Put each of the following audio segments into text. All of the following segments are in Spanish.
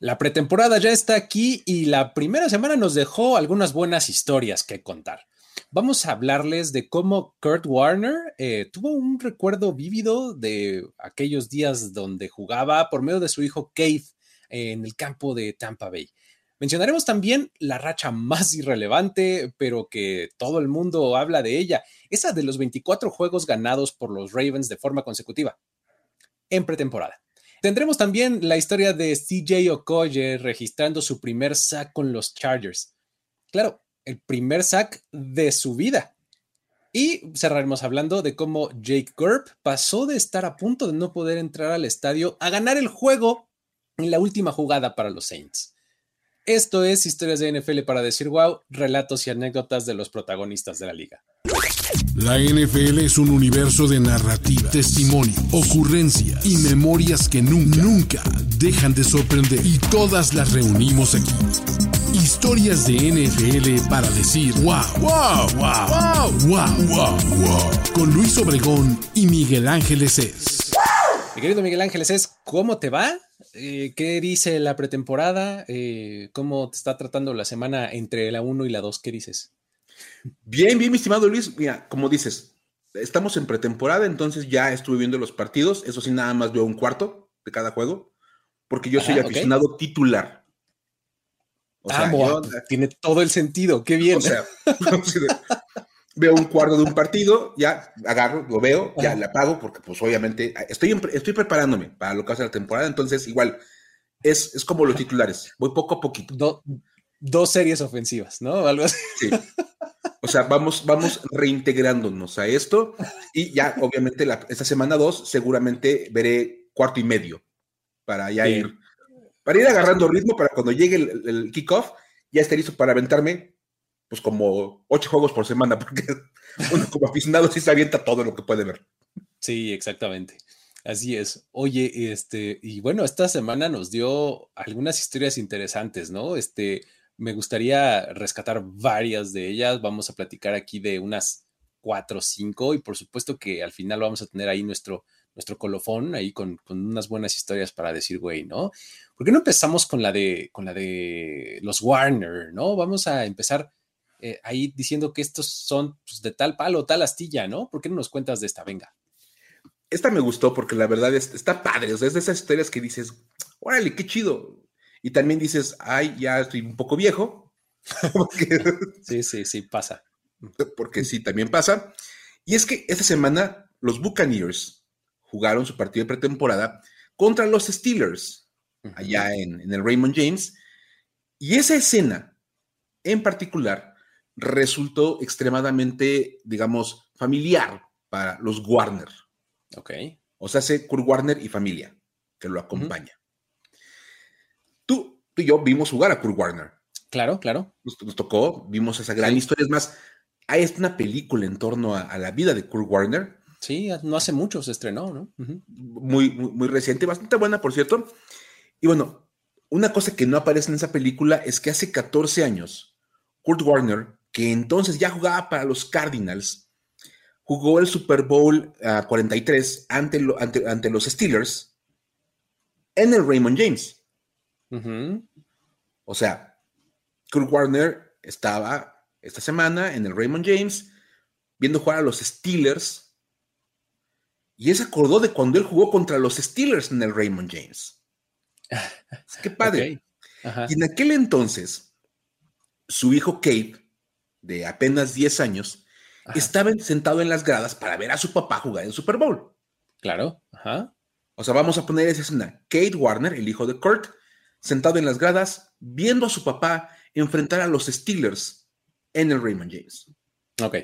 La pretemporada ya está aquí y la primera semana nos dejó algunas buenas historias que contar. Vamos a hablarles de cómo Kurt Warner eh, tuvo un recuerdo vívido de aquellos días donde jugaba por medio de su hijo Keith en el campo de Tampa Bay. Mencionaremos también la racha más irrelevante, pero que todo el mundo habla de ella, esa de los 24 juegos ganados por los Ravens de forma consecutiva en pretemporada. Tendremos también la historia de CJ Okoye registrando su primer sack con los Chargers. Claro, el primer sack de su vida. Y cerraremos hablando de cómo Jake Gerb pasó de estar a punto de no poder entrar al estadio a ganar el juego en la última jugada para los Saints. Esto es Historias de NFL para decir wow, relatos y anécdotas de los protagonistas de la liga. La NFL es un universo de narrativa, testimonio, ocurrencia y memorias que nunca, nunca dejan de sorprender. Y todas las reunimos aquí. Historias de NFL para decir wow, wow, wow, wow, wow, wow, Con Luis Obregón y Miguel Ángeles es. Mi querido Miguel Ángeles es, ¿cómo te va? Eh, ¿Qué dice la pretemporada? Eh, ¿Cómo te está tratando la semana entre la 1 y la 2? ¿Qué dices? Bien, bien, mi estimado Luis. Mira, como dices, estamos en pretemporada, entonces ya estuve viendo los partidos. Eso sí, nada más veo un cuarto de cada juego, porque yo soy aficionado titular. O sea, ah, tiene todo el sentido. Qué bien. O sea, veo un cuarto de un partido, ya agarro, lo veo, ya le apago, porque pues obviamente estoy, estoy preparándome para lo que hace la temporada, entonces igual es, es como los titulares, voy poco a poquito. dos series ofensivas, ¿no? Algo así. Sí. O sea, vamos, vamos reintegrándonos a esto y ya, obviamente, esta semana dos seguramente veré cuarto y medio para ya ir, para ir agarrando ritmo para cuando llegue el, kickoff ya esté listo para aventarme pues como ocho juegos por semana, porque uno como aficionado sí se avienta todo lo que puede ver. Sí, exactamente. Así es. Oye, este, y bueno, esta semana nos dio algunas historias interesantes, ¿no? Este, me gustaría rescatar varias de ellas. Vamos a platicar aquí de unas cuatro o cinco y por supuesto que al final vamos a tener ahí nuestro, nuestro colofón ahí con, unas buenas historias para decir, güey, ¿no? ¿Por qué no empezamos con la de, con la de los Warner, ¿no? Vamos a empezar eh, ahí diciendo que estos son pues, de tal palo, tal astilla, ¿no? ¿Por qué no nos cuentas de esta? Venga. Esta me gustó porque la verdad está padre, o sea, es de esas historias que dices, órale, qué chido. Y también dices, ay, ya estoy un poco viejo. sí, sí, sí, pasa. Porque sí, también pasa. Y es que esta semana los Buccaneers jugaron su partido de pretemporada contra los Steelers, allá en, en el Raymond James. Y esa escena en particular resultó extremadamente, digamos, familiar para los Warner. Ok. O sea, hace Kurt Warner y familia que lo acompaña y yo vimos jugar a Kurt Warner. Claro, claro. Nos, tocó, vimos esa gran historia. Es más, hay una película en torno a, la vida de Kurt Warner. Sí, no hace mucho se estrenó, ¿no? muy, muy, reciente, bastante buena, por cierto. Y bueno, una cosa que no aparece en esa película es que hace 14 años, Kurt Warner, que entonces ya jugaba para los Cardinals, jugó el Super Bowl 43 ah, ante, ante, ante los Steelers en el Raymond James. O sea, Kurt Warner estaba esta semana en el Raymond James viendo jugar a los Steelers y él se acordó de cuando él jugó contra los Steelers en el Raymond James. Qué padre. Y en aquel entonces, su hijo Kate, de apenas 10 años, estaba sentado en las gradas para ver a su papá jugar en Super Bowl. Claro. Ajá. O sea, vamos a poner esa escena. Kate Warner, el hijo de Kurt, sentado en las gradas, viendo a su papá enfrentar a los Steelers en el Raymond James. Ok.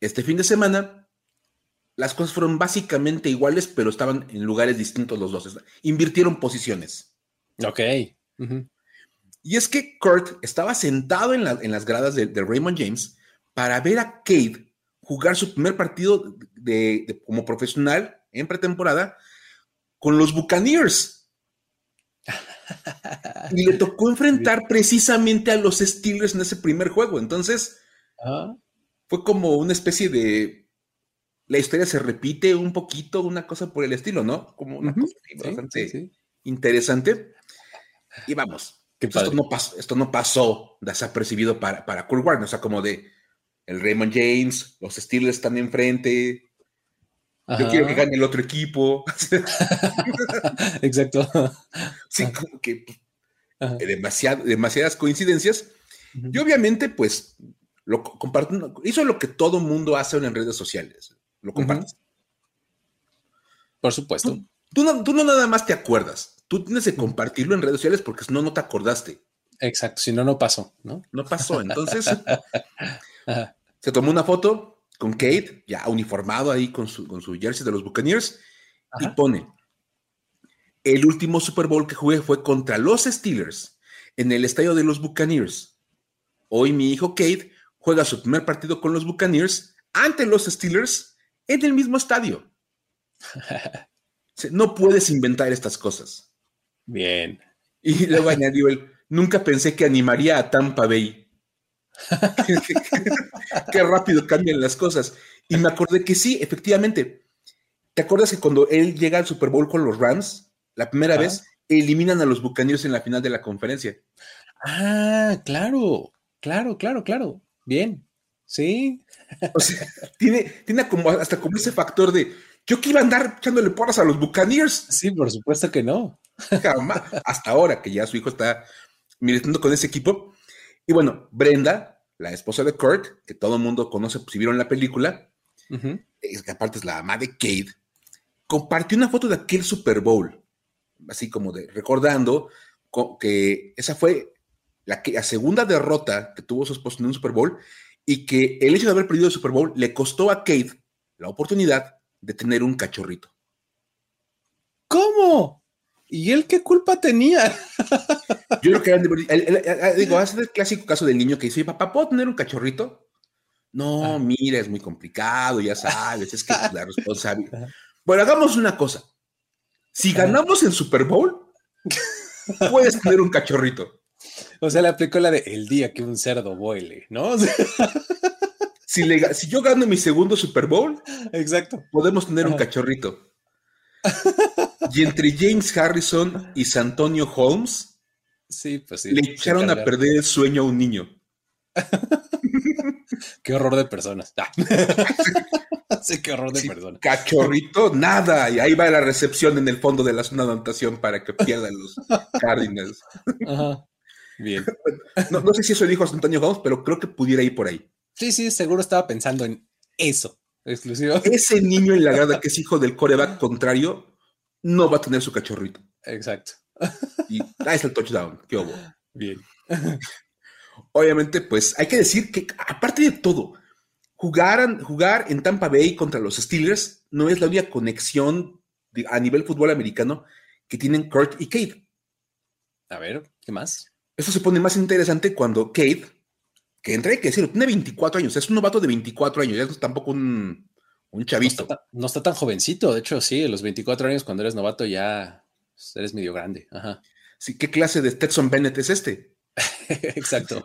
Este fin de semana, las cosas fueron básicamente iguales, pero estaban en lugares distintos los dos. Invirtieron posiciones. Ok. Y es que Kurt estaba sentado en, las gradas de, Raymond James para ver a Cade jugar su primer partido como profesional en pretemporada con los Buccaneers. y le tocó enfrentar precisamente a los Steelers en ese primer juego. Entonces, fue como una especie de. La historia se repite un poquito, una cosa por el estilo, ¿no? Como una cosa bastante interesante. Y vamos. Esto no, pasó, esto no pasó desapercibido para, para Kurt Warner. O sea, como de el Raymond James, los Steelers están enfrente. Yo quiero que gane el otro equipo. Exacto. Sí, como que eh, demasiadas coincidencias. Y obviamente, pues, lo comparten, hizo lo que todo mundo hace en redes sociales. Lo compartes. Por supuesto. Tú, no, tú, no, nada más te acuerdas. Tú tienes que compartirlo en redes sociales porque si no, no te acordaste. Exacto, si no, no pasó, ¿no? No pasó. Entonces, se tomó una foto con Kate, ya uniformado ahí con su, con su jersey de los Buccaneers, y pone, el último Super Bowl que jugué fue contra los Steelers en el estadio de los Buccaneers. Hoy mi hijo Kate juega su primer partido con los Buccaneers ante los Steelers en el mismo estadio. No puedes inventar estas cosas. Bien. Y luego añadió él, nunca pensé que animaría a Tampa Bay. qué, rápido cambian las cosas. Y me acordé que sí, efectivamente. ¿Te acuerdas que cuando él llega al Super Bowl con los Rams, la primera vez, eliminan a los Buccaneers en la final de la conferencia? Ah, claro, claro, claro, claro. Bien, sí. O sea, tiene, tiene como hasta como ese factor de yo que iba a andar echándole porras a los Buccaneers. Sí, por supuesto que no. Hasta ahora que ya su hijo está militando con ese equipo. Y bueno, Brenda, la esposa de Kurt, que todo el mundo conoce pues, si vieron la película, es que aparte es la mamá de Kate, compartió una foto de aquel Super Bowl así como de recordando que esa fue la, la segunda derrota que tuvo su esposo en un Super Bowl y que el hecho de haber perdido el Super Bowl le costó a Kate la oportunidad de tener un cachorrito. ¿Cómo? ¿Y él qué culpa tenía? Yo creo que digo, hace el clásico caso del niño que dice, papá, ¿puedo tener un cachorrito? No, mira, es muy complicado, ya sabes, es que la responsabilidad. Bueno, hagamos una cosa. Si ganamos el Super Bowl, puedes tener un cachorrito. O sea, le aplicó la de el día que un cerdo vuele, ¿no? si, si, yo gano mi segundo Super Bowl, exacto, podemos tener un cachorrito. Y entre James Harrison y Santonio Holmes, sí, pues sí, le echaron a perder el sueño a un niño. Qué horror de personas. sí, qué horror de personas. Cachorrito, nada. Y ahí va la recepción en el fondo de la zona de anotación para que pierdan los Cardinals. Bien. No, sé si eso dijo Antonio Holmes, pero creo que pudiera ir por ahí. Sí, sí, seguro estaba pensando en eso, exclusivo. Ese niño en la grada que es hijo del coreback contrario no va a tener su cachorrito. Exacto. Y ahí está el touchdown. Qué hubo. Bien. Obviamente, pues hay que decir que, aparte de todo, jugar, jugar en Tampa Bay contra los Steelers no es la única conexión a nivel fútbol americano que tienen Kurt y Kate. A ver, ¿qué más? Eso se pone más interesante cuando Kate, que entre hay que decirlo, tiene 24 años, es un novato de 24 años, ya no es tampoco un, un chavito. No está, tan jovencito, de hecho, sí, los 24 años cuando eres novato ya eres medio grande. Ajá. Sí, ¿qué clase de Stetson Bennett es este? Exacto.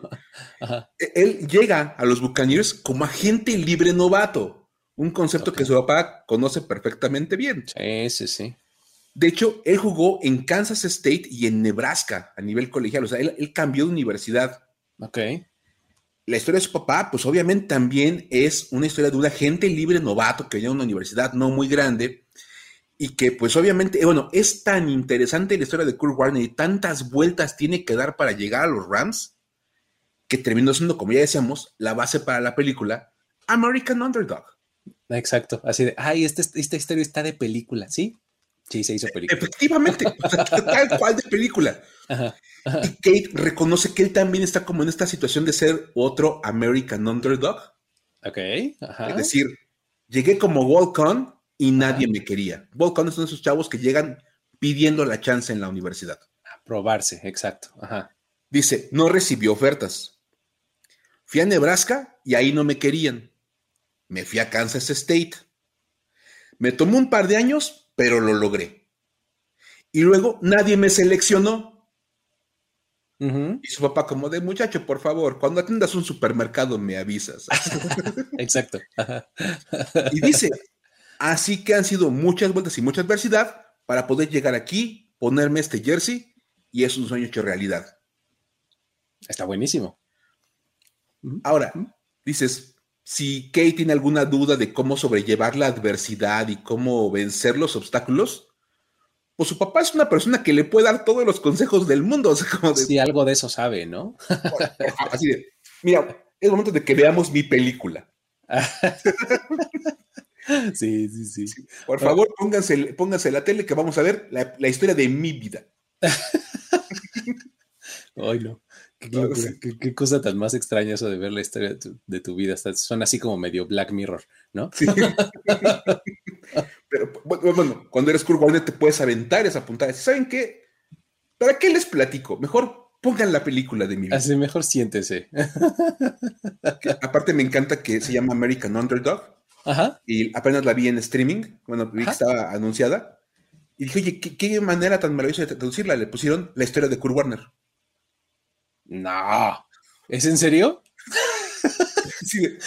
E-, él llega a los Buccaneers como agente libre novato, un concepto que su papá conoce perfectamente bien. Sí, sí, sí. De hecho, él jugó en Kansas State y en Nebraska a nivel colegial, o sea, él, cambió de universidad. Ok. La historia de su papá, pues obviamente también es una historia de un agente libre novato que venía a una universidad no muy grande y que pues obviamente, eh, bueno, es tan interesante la historia de Kurt Warner y tantas vueltas tiene que dar para llegar a los Rams, que terminó siendo, como ya decíamos, la base para la película American Underdog. Exacto, así de, ay, este, esta historia está de película, ¿sí? Sí, se hizo película. Efectivamente, tal cual de película. Y Kate reconoce que él también está como en esta situación de ser otro American Underdog. Ok, Es decir, llegué como walk-on y nadie me quería. Volcán son esos chavos que llegan pidiendo la chance en la universidad. A probarse, exacto. Dice, no recibió ofertas. Fui a Nebraska y ahí no me querían. Me fui a Kansas State. Me tomó un par de años, pero lo logré. Y luego nadie me seleccionó. Y su papá como de muchacho, por favor, cuando atiendas un supermercado me avisas. Exacto. y dice, Así que han sido muchas vueltas y mucha adversidad para poder llegar aquí, ponerme este jersey y es un sueño hecho realidad. Está buenísimo. Ahora, dices, si Kate tiene alguna duda de cómo sobrellevar la adversidad y cómo vencer los obstáculos, pues su papá es una persona que le puede dar todos los consejos del mundo. O sí, algo de eso sabe, ¿no? Así de, mira, es momento de que veamos mi película. sí, sí, sí, Por favor, pónganse, pónganse la tele que vamos a ver la, la historia de mi vida. Ay, no. Qué, cosa tan más extraña eso de ver la historia de tu, vida. Son así como medio Black Mirror, ¿no? Sí. Pero bueno, cuando eres Kurt Warner te puedes aventar esa puntada. ¿Saben qué? ¿Para qué les platico? Mejor pongan la película de mi vida. Así mejor siéntese. aparte me encanta que se llama American Underdog. Ajá. Y apenas la vi en streaming, bueno, vi que estaba anunciada. Y dije, oye, ¿qué, manera tan maravillosa de traducirla. Le pusieron la historia de Kurt Warner. No. ¿Es en serio? sí.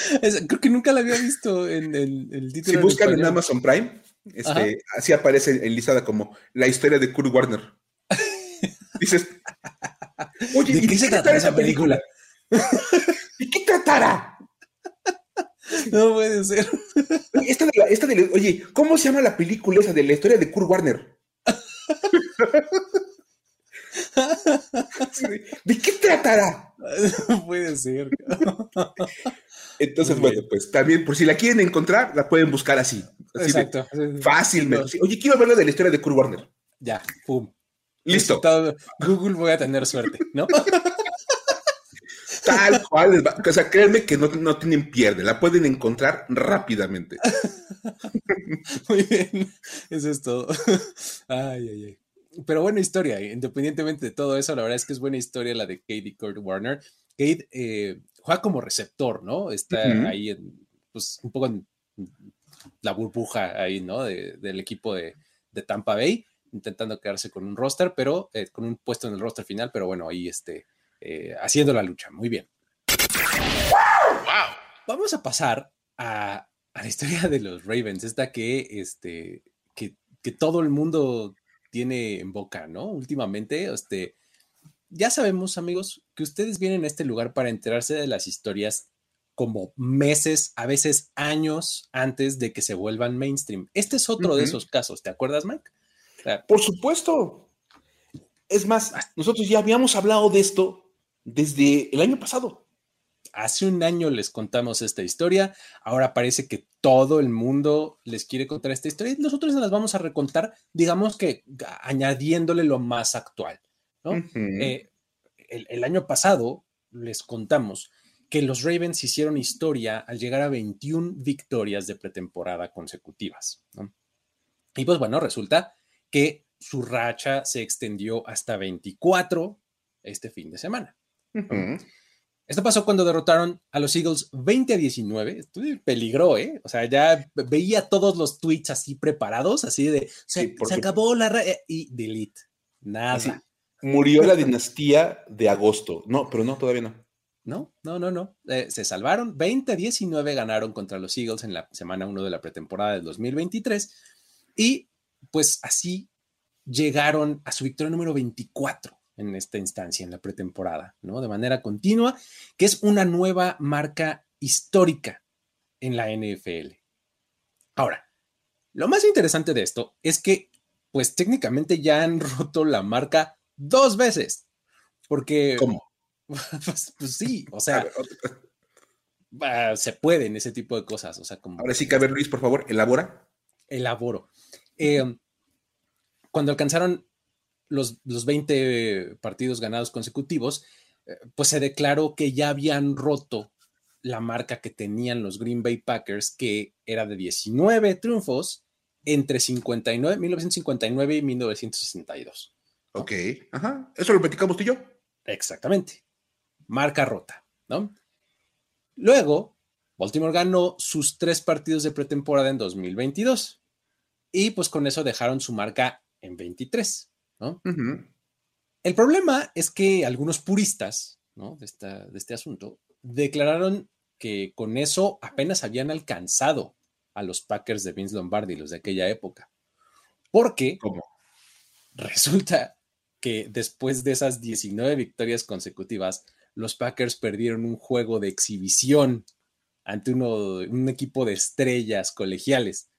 creo que nunca la había visto en, el título. Si buscan en Amazon Prime, este, así aparece enlistada como la historia de Kurt Warner. Dices, oye, ¿de qué se trata esa película? ¿Y qué tratará? No puede ser. Esta de esta de oye, ¿cómo se llama la película esa de la historia de Kurt Warner? ¿De qué tratará? No puede ser. Entonces, bueno, pues también, por si la quieren encontrar, la pueden buscar así. Exacto. fácilmente. Oye, quiero verla de la historia de Kurt Warner. Ya, pum. Listo. Google voy a tener suerte, ¿no? Tal cual. O sea, créanme que no, no tienen pierde, la pueden encontrar rápidamente. Muy bien, eso es todo. Ay, ay, ay pero buena historia, independientemente de todo eso, la verdad es que es buena historia la de Kate y Kurt Warner. Kate eh, juega como receptor, ¿no? Está ahí, en, pues un poco en la burbuja ahí, ¿no? del equipo de, Tampa Bay, intentando quedarse con un roster, pero eh, con un puesto en el roster final, pero bueno, ahí este, eh, haciendo la lucha. Muy bien. Wow. Vamos a pasar a, la historia de los Ravens, esta que, este, que, que todo el mundo tiene en boca, ¿no? Últimamente, este, ya sabemos, amigos, que ustedes vienen a este lugar para enterarse de las historias como meses, a veces años antes de que se vuelvan mainstream. Este es otro de esos casos, ¿te acuerdas, Mike? Por supuesto. Es más, nosotros ya habíamos hablado de esto desde el año pasado. Hace un año les contamos esta historia, ahora parece que todo el mundo les quiere contar esta historia y nosotros se las vamos a recontar, digamos que añadiéndole lo más actual. Eh, el, año pasado les contamos que los Ravens hicieron historia al llegar a 21 victorias de pretemporada consecutivas. Y pues bueno, resulta que su racha se extendió hasta 24 este fin de semana. Esto pasó cuando derrotaron a los Eagles 20 a 19. Peligró, ¿eh? O sea, ya veía todos los tweets así preparados, así de se, acabó la eh, y delete. Nada. murió la dinastía de agosto. No, pero no, todavía no. No, no, no, no. Eh, se salvaron. 20 a 19 ganaron contra los Eagles en la semana 1 de la pretemporada del 2023. Y pues así llegaron a su victoria número 24 en esta instancia, en la pretemporada, ¿no? De manera continua, que es una nueva marca histórica en la NFL. Ahora, lo más interesante de esto es que, pues técnicamente ya han roto la marca dos veces, porque... ¿Cómo? Pues, pues sí, o sea, se pueden ese tipo de cosas, o sea, como... Ahora sí que, a ver, Luis, por favor, elabora. Elaboro. Eh, cuando alcanzaron los, 20 partidos ganados consecutivos, eh, pues se declaró que ya habían roto la marca que tenían los Green Bay Packers, que era de 19 triunfos entre 59, 1959 y 1962. Ok, ajá, eso lo platicamos tú y yo. Exactamente, marca rota, ¿no? Luego, Baltimore ganó sus tres partidos de pretemporada en 2022 y pues con eso dejaron su marca en 23. El problema es que algunos puristas de, este asunto declararon que con eso apenas habían alcanzado a los Packers de Vince Lombardi, los de aquella época. Porque resulta que después de esas 19 victorias consecutivas, los Packers perdieron un juego de exhibición ante uno, un equipo de estrellas colegiales.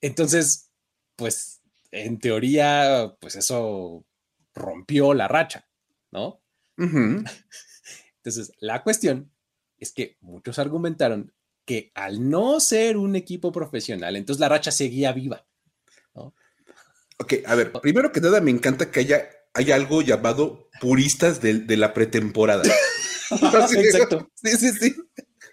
Entonces, pues, en teoría, pues eso rompió la racha, ¿no? Entonces, la cuestión es que muchos argumentaron que al no ser un equipo profesional, entonces la racha seguía viva. ¿no? Ok, a ver, primero que nada me encanta que haya, haya algo llamado puristas de, la pretemporada. Exacto. Sí, sí, sí.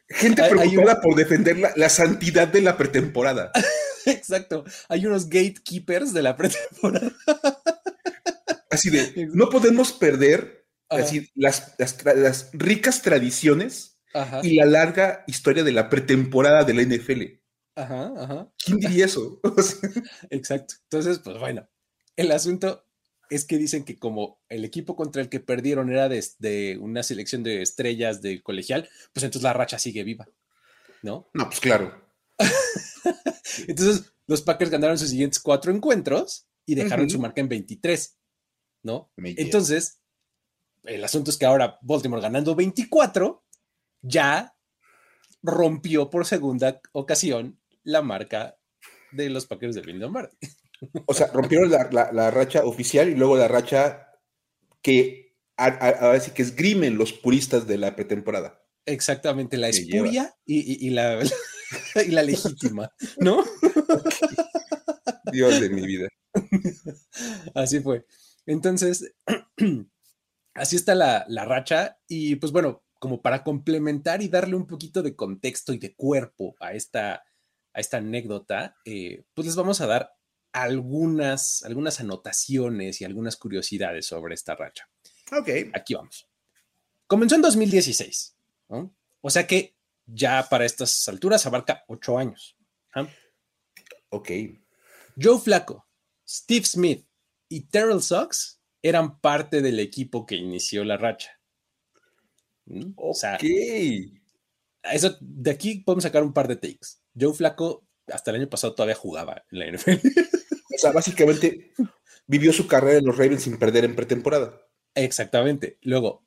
Gente preocupada por defender la, santidad de la pretemporada. Exacto. Hay unos gatekeepers de la pretemporada. Así de, no podemos perder las, las, ricas tradiciones y la larga historia de la pretemporada de la NFL. Ajá, ajá. ¿Quién diría eso? Exacto. Entonces, pues bueno, el asunto es que dicen que como el equipo contra el que perdieron era de, una selección de estrellas de colegial, pues entonces la racha sigue viva, ¿no? No, pues claro. entonces, los Packers ganaron sus siguientes cuatro encuentros y dejaron su marca en 23, ¿no? Entonces, el asunto es que ahora Baltimore ganando 24, ya rompió por segunda ocasión la marca de los Packers de Bill Lombardi. O sea, rompieron la, racha oficial y luego la racha que a, ver si que esgrimen los puristas de la pretemporada. Exactamente, la espuria y, la, y la legítima, ¿no? Dios de mi vida. Así fue. Entonces, así está la, la, racha y pues bueno, como para complementar y darle un poquito de contexto y de cuerpo a esta, a esta anécdota, eh, pues les vamos a dar algunas, algunas anotaciones y algunas curiosidades sobre esta racha. Ok. Aquí vamos. Comenzó en 2016, O sea que ya para estas alturas abarca ocho años. ¿ah? Ok. Joe Flaco, Steve Smith y Terrell Sox eran parte del equipo que inició la racha. ¿Mm? O sea, eso, de aquí podemos sacar un par de takes. Joe Flaco hasta el año pasado todavía jugaba en la NFL. O sea, básicamente vivió su carrera en los Ravens sin perder en pretemporada. Exactamente. Luego,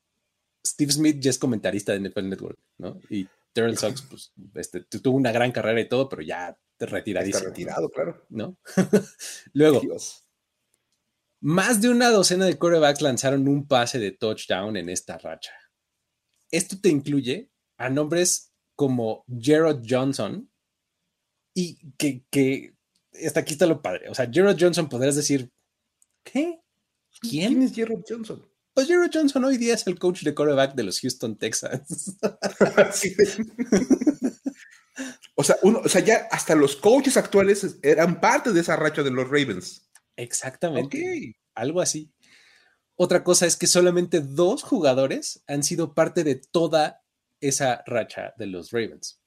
Steve Smith ya es comentarista de NFL Network, ¿no? Y Terrell Sox, pues, este, tuvo una gran carrera y todo, pero ya retiradísimo. Está retirado, claro. ¿No? Luego, más de una docena de quarterbacks lanzaron un pase de touchdown en esta racha. Esto te incluye a nombres como Gerald Johnson, y que, que hasta aquí está lo padre. O sea, Gerald Johnson podrías decir, ¿qué? ¿Quién? es Gerald Johnson? Pues Gerald Johnson hoy día es el coach de quarterback de los Houston Texans. o, sea, uno, o sea, ya hasta los coaches actuales eran parte de esa racha de los Ravens. Exactamente. Algo así. Otra cosa es que solamente dos jugadores han sido parte de toda esa racha de los Ravens.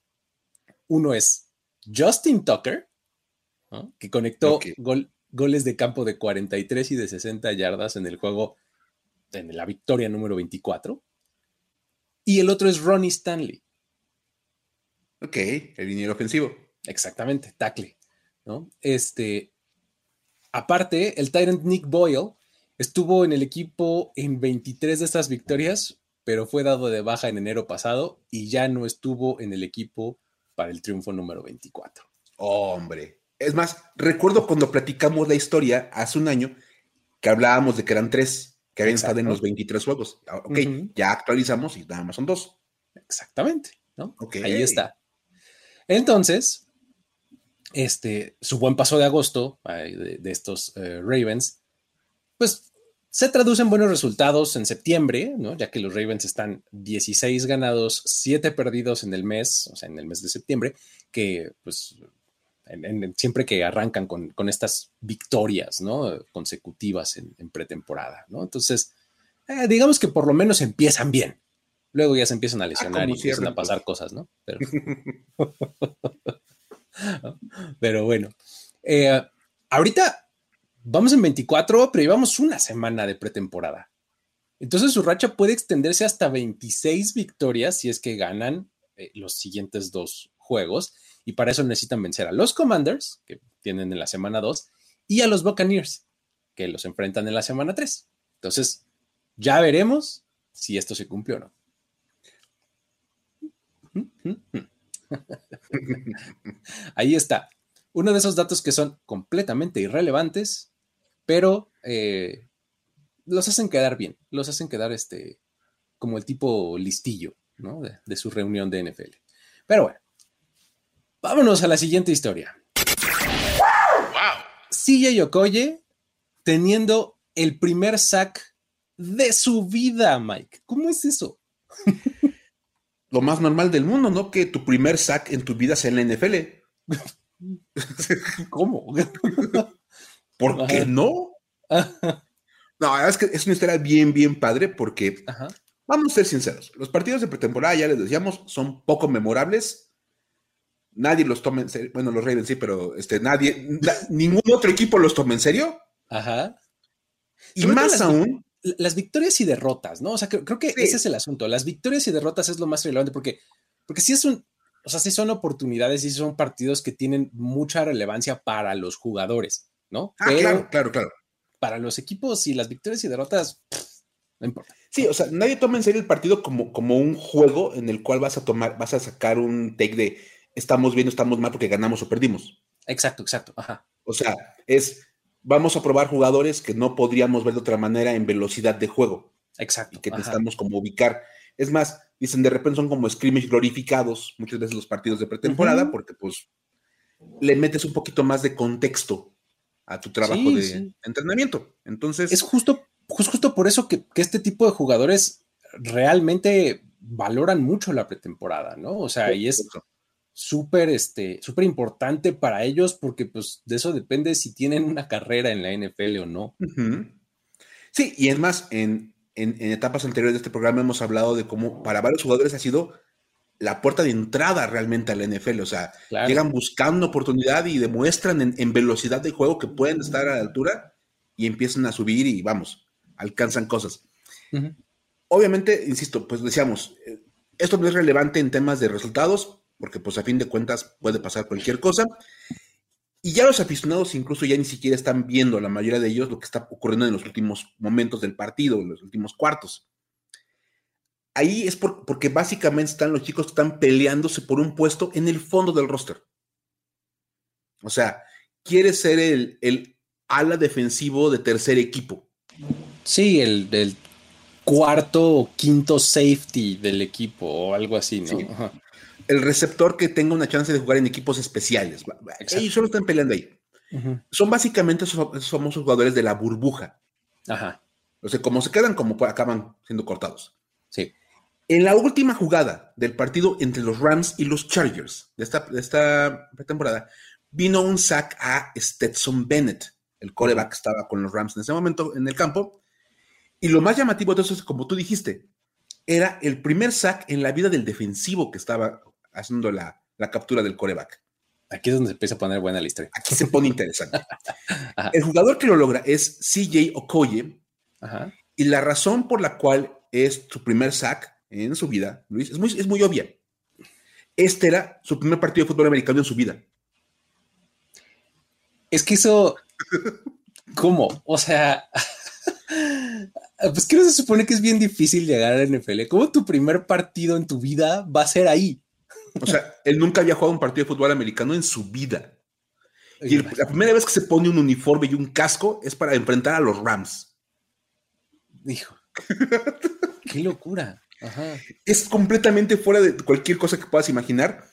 Uno es Justin Tucker, que conectó goles de campo de 43 y de 60 yardas en el juego, en la victoria número 24. Y el otro es Ronnie Stanley. Ok, el liniero ofensivo. Exactamente, tackle. ¿no? Este, aparte, el Tyrant Nick Boyle estuvo en el equipo en 23 de estas victorias, pero fue dado de baja en enero pasado y ya no estuvo en el equipo para el triunfo número 24. Hombre, es más, recuerdo cuando platicamos la historia hace un año que hablábamos de que eran tres, que habían estado en los 23 juegos. Ah, ok, ya actualizamos y nada más son dos. Exactamente, ¿no? Ahí está. Entonces, este, su buen paso de agosto de, estos eh, Ravens, pues se traduce en buenos resultados en septiembre, ¿no? Ya que los Ravens están 16 ganados, 7 perdidos en el mes, o sea, en el mes de septiembre, que pues siempre que arrancan con, estas victorias ¿no? consecutivas en, pretemporada. ¿no? Entonces, eh, digamos que por lo menos empiezan bien. Luego ya se empiezan a ah, lesionar y empiezan a pasar cosas, ¿no? Pero, Pero bueno, eh, ahorita vamos en 24, pero llevamos una semana de pretemporada. Entonces su racha puede extenderse hasta 26 victorias si es que ganan eh, los siguientes dos juegos y para eso necesitan vencer a los Commanders, que tienen en la semana 2, y a los Buccaneers. que los enfrentan en la semana 3. Entonces, ya veremos si esto se cumplió o no. Ahí está. Uno de esos datos que son completamente irrelevantes, pero eh, los hacen quedar bien, los hacen quedar este, como el tipo listillo de, de su reunión de NFL. Pero bueno, vámonos a la siguiente historia. CJ Okoye teniendo el primer sack de su vida, Mike. ¿Cómo es eso? Lo más normal del mundo, ¿no? Que tu primer sack en tu vida sea en la NFL. ¿Cómo? ¿Por qué no? No, la verdad es que es una historia bien, bien padre porque, vamos a ser sinceros, los partidos de pretemporada, ya les decíamos, son poco memorables. Nadie los toma en serio. Bueno, los Ravens sí, pero este, nadie, ningún otro equipo los toma en serio. Ajá. Y más aún. Las victorias y derrotas, ¿no? O sea, creo, que ese es el asunto. Las victorias y derrotas es lo más relevante porque, porque sí es un, o sea, sí son oportunidades y son partidos que tienen mucha relevancia para los jugadores, ¿no? Ah, claro, claro, claro. Para los equipos y las victorias y derrotas, no importa. Sí, o sea, nadie toma en serio el partido como, como un juego en el cual vas a tomar, vas a sacar un take de estamos bien, estamos mal porque ganamos o perdimos. Exacto, exacto. Ajá. O sea, es vamos a probar jugadores que no podríamos ver de otra manera en velocidad de juego. Exacto. Y que necesitamos como ubicar. Es más, dicen de repente son como scrimmage glorificados, muchas veces los partidos de pretemporada, porque pues le metes un poquito más de contexto a tu trabajo de entrenamiento. Entonces. Es justo, justo por eso que, que, este tipo de jugadores realmente valoran mucho la pretemporada, ¿no? O sea, y es súper este, súper importante para ellos porque pues de eso depende si tienen una carrera en la NFL o no. Sí, y es más, en, en, etapas anteriores de este programa hemos hablado de cómo para varios jugadores ha sido la puerta de entrada realmente a la NFL. O sea, llegan buscando oportunidad y demuestran en, velocidad de juego que pueden estar a la altura y empiezan a subir y vamos, alcanzan cosas. Obviamente, insisto, pues decíamos, eh, esto no es relevante en temas de resultados, porque pues a fin de cuentas puede pasar cualquier cosa. Y ya los aficionados incluso ya ni siquiera están viendo, la mayoría de ellos, lo que está ocurriendo en los últimos momentos del partido, en los últimos cuartos. Ahí es porque básicamente están los chicos que están peleándose por un puesto en el fondo del roster. O sea, quiere ser el, el ala defensivo de tercer equipo. Sí, el, el cuarto o quinto safety del equipo o algo así, ¿no? Sí el receptor que tenga una chance de jugar en equipos especiales. Ellos solo están peleando ahí. Son básicamente esos famosos jugadores de la burbuja. Ajá. O sea, como se quedan, como acaban siendo cortados. Sí. En la última jugada del partido entre los Rams y los Chargers de esta, de esta temporada, vino un sack a Stetson Bennett. El coreback estaba con los Rams en ese momento en el campo. Y lo más llamativo de eso es, como tú dijiste, era el primer sack en la vida del defensivo que estaba haciendo la, captura del coreback. Aquí es donde se empieza a poner buena la historia. Aquí se pone interesante. el jugador que lo logra es CJ Okoye. Y la razón por la cual es su primer sack en su vida, Luis, es muy, es muy obvia. Este era su primer partido de fútbol americano en su vida. Es que eso. ¿Cómo? O sea. pues que no se supone que es bien difícil llegar a la NFL. ¿Cómo tu primer partido en tu vida va a ser ahí? O sea, él nunca había jugado un partido de fútbol americano en su vida. Y la primera vez que se pone un uniforme y un casco es para enfrentar a los Rams. Dijo. Qué locura. Es completamente fuera de cualquier cosa que puedas imaginar.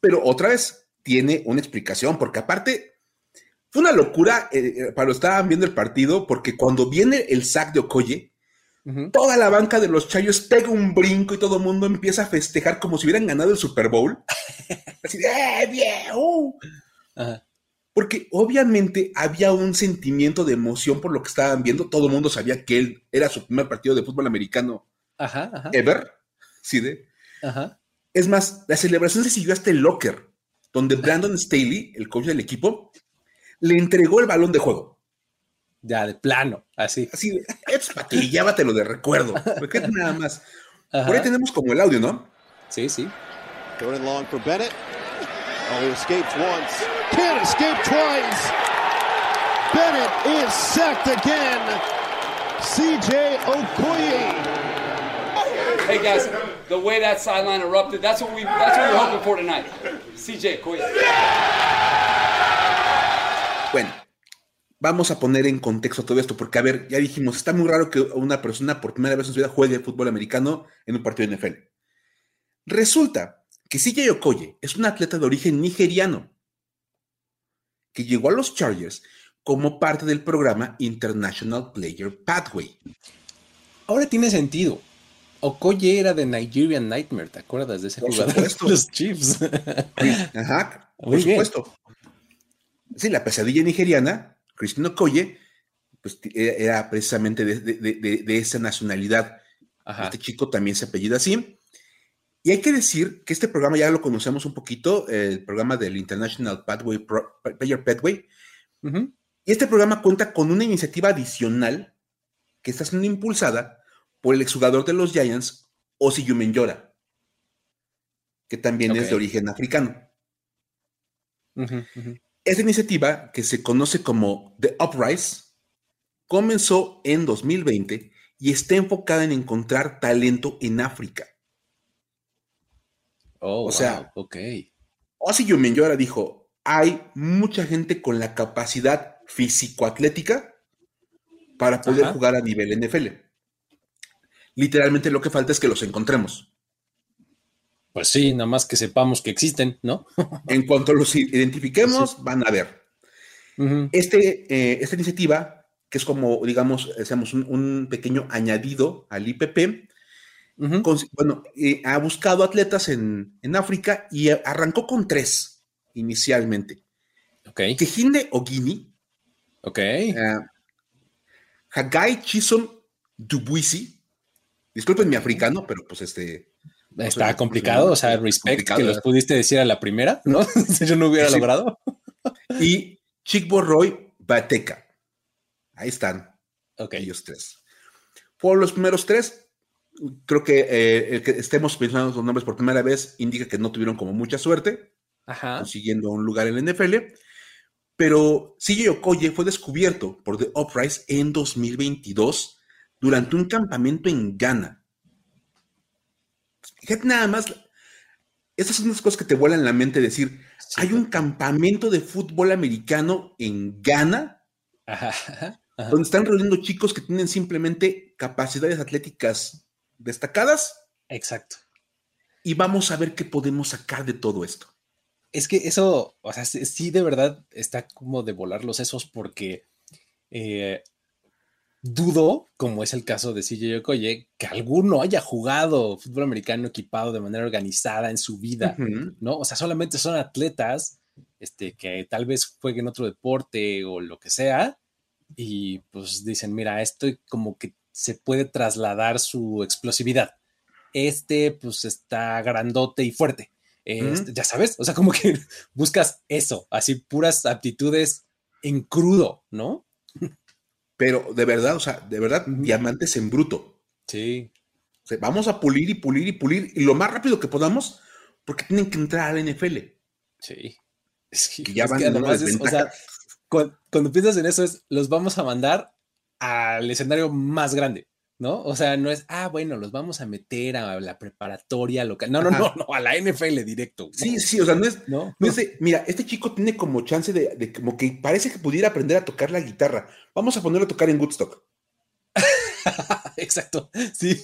Pero otra vez tiene una explicación, porque aparte fue una locura eh, eh, para lo estaban viendo el partido, porque cuando viene el sack de Okoye, Toda la banca de los Chayos pega un brinco y todo el mundo empieza a festejar como si hubieran ganado el Super Bowl. Así de, ¡eh! Uh". Porque obviamente había un sentimiento de emoción por lo que estaban viendo. Todo el mundo sabía que él era su primer partido de fútbol americano ever. ¿Sí de? Es más, la celebración se siguió hasta el locker, donde Brandon Staley, el coach del equipo, le entregó el balón de juego. Ya, de plano, así. Así, es para ti, llévatelo de recuerdo. Porque nada más. Por ahí tenemos como el audio, ¿no? Sí, sí. Going long for Bennett. Oh, he escaped once. Can't escape twice. Bennett is sacked again. CJ Okoye. Hey guys, the way that sideline erupted, that's what we that's what we're hoping for tonight. CJ Okoye. Bueno, vamos a poner en contexto todo esto, porque a ver, ya dijimos, está muy raro que una persona por primera vez en su vida juegue fútbol americano en un partido de NFL. Resulta que CJ Okoye es un atleta de origen nigeriano que llegó a los Chargers como parte del programa International Player Pathway. Ahora tiene sentido. Okoye era de Nigerian Nightmare, ¿te acuerdas de ese Por jugador? supuesto. Los Chiefs. Ajá, por Muy bien. supuesto. Sí, la pesadilla nigeriana, Christine Okoye, pues t- era precisamente de, de- de- de esa nacionalidad. Ajá. Este chico también se apellida así. Y hay que decir que este programa ya lo conocemos un poquito, el programa del International Pathway Pro- Player Pathway. Y este programa cuenta con una iniciativa adicional que está siendo impulsada por el exjugador de los Giants, Osi Yumenyora, que también es de origen africano. Ujú. Esta iniciativa, que se conoce como The Uprise, comenzó en 2020 y está enfocada en encontrar talento en África. Oh, O sea, wow, ok. Osi Yumenyora dijo, hay mucha gente con la capacidad físico-atlética para poder Ajá. jugar a nivel NFL. Literalmente lo que falta es que los encontremos. Pues sí, nada más que sepamos que existen, ¿no? En cuanto los identifiquemos, van a ver. Este, eh, esta iniciativa, que es como, digamos, hacemos un, un pequeño añadido al IPP, bueno, eh, ha buscado atletas en, en África y arrancó con tres inicialmente. Ok, Kehinde Ogini, ok. eh, Hagai Chisom Dubuisi, disculpen mi africano, pero pues este... Está complicado, o sea, es respect que los pudiste decir a la primera, ¿no? si yo no hubiera Sí. logrado. Y Chikbo Roy Bateca. Ahí están. Ok, ellos tres. Por los primeros tres, creo que eh, el que estemos pensando los nombres por primera vez indica que no tuvieron como mucha suerte ajá. consiguiendo un lugar en la NFL. Pero CJ Okoye fue descubierto por The Uprise en 2022 durante un campamento en Ghana. Fíjate nada más, estas son unas cosas que te vuelan la mente decir, Sí, hay un campamento de fútbol americano en Ghana Ajá, ajá, ajá. donde están reuniendo chicos que tienen simplemente capacidades atléticas destacadas Exacto. y vamos a ver qué podemos sacar de todo esto. Es que eso, o sea, sí, sí de verdad está como de volar los sesos porque eh, dudo, como es el caso de CJ Okoye, que alguno haya jugado fútbol americano equipado de manera organizada en su vida. ¿no? O sea, solamente son atletas este, que tal vez jueguen otro deporte o lo que sea y pues dicen, mira, esto como que se puede trasladar su explosividad. Este pues está grandote y fuerte. Este. Ya sabes, o sea, como que buscas eso, así puras aptitudes en crudo, ¿no? Pero de verdad, o sea, de verdad, diamantes en bruto. Sí, O sea, vamos a pulir y pulir y pulir y lo más rápido que podamos porque tienen que entrar a la NFL. sí. Es que, Que ya es van que además es, o sea, cuando, cuando piensas en eso es, los vamos a mandar al escenario más grande, ¿no? O sea, no es, ah, bueno, los vamos a meter a la preparatoria local. No, no, Ajá. no, no, a la NFL directo. Sí, sí, o sea, no es, ¿No? no es de, mira, este chico tiene como chance de, de como que parece que pudiera aprender a tocar la guitarra. Vamos a ponerlo a tocar en Woodstock. Exacto. Sí,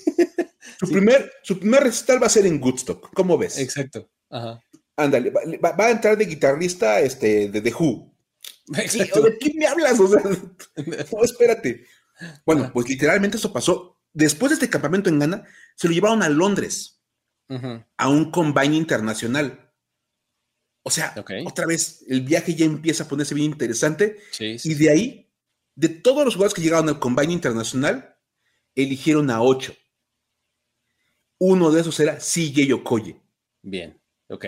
Su, Sí. primer, su primer recital va a ser en Woodstock. ¿Cómo ves? exacto. Ajá. Ándale, va, va- va a entrar de guitarrista este, de The Who. ¿Y, Exacto. ¿De quién me hablas? O sea, no, espérate. Bueno, Ajá. pues literalmente eso pasó. Después de este campamento en Ghana, se lo llevaron a Londres, a un combine internacional. O sea, otra vez, el viaje ya empieza a ponerse bien interesante. Sí, sí. Y de ahí, de todos los jugadores que llegaron al combine internacional, eligieron a ocho. Uno de esos era CJ Okoye. Bien. Ok.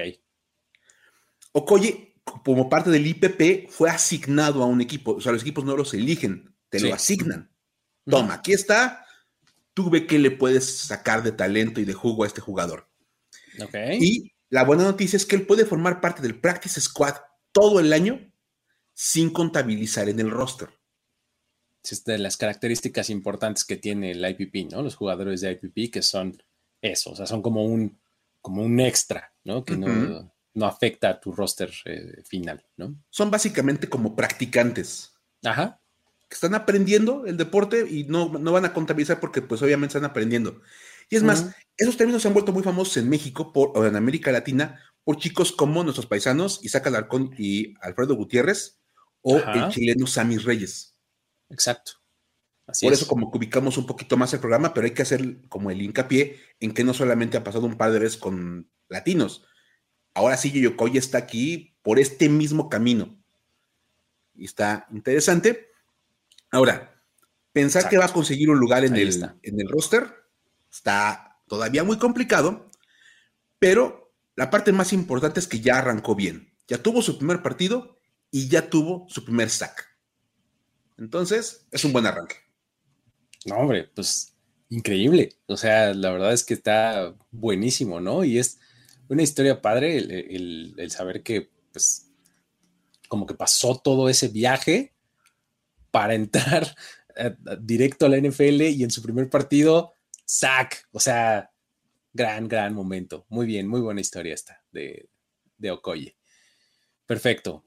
Okoye, como parte del IPP, fue asignado a un equipo. O sea, los equipos no los eligen, te Sí. lo asignan. Toma, aquí está. Tú ve qué le puedes sacar de talento y de jugo a este jugador. Ok. Y la buena noticia es que él puede formar parte del Practice Squad todo el año sin contabilizar en el roster. Es de las características importantes que tiene el IPP, ¿no? Los jugadores de IPP que son eso, o sea, son como un, como un extra, ¿no? Que no, no, afecta a tu roster eh, final, ¿no? Son básicamente como practicantes. Ajá. Que están aprendiendo el deporte y no, no van a contabilizar porque pues obviamente están aprendiendo. Y es más, esos términos se han vuelto muy famosos en México por, o en América Latina por chicos como nuestros paisanos Isaac Alarcón y Alfredo Gutiérrez o el chileno Sammy Reyes. Exacto. por eso como que ubicamos un poquito más el programa, pero hay que hacer como el hincapié en que no solamente ha pasado un par de veces con latinos. Ahora sí, Yoyokoy está aquí por este mismo camino. Y está interesante. Ahora, pensar que va a conseguir un lugar en el, en el roster Está todavía muy complicado, pero la parte más importante es que ya arrancó bien. Ya tuvo su primer partido y ya tuvo su primer sack. Entonces, es un buen arranque. No, hombre, pues increíble. O sea, la verdad es que está buenísimo, ¿no? Y es una historia padre el, saber que, pues, como que pasó todo ese viaje para entrar eh, directo a la NFL y en su primer partido Zack, o sea, gran, gran momento. Muy bien, muy buena historia esta de, de Okoye. Perfecto.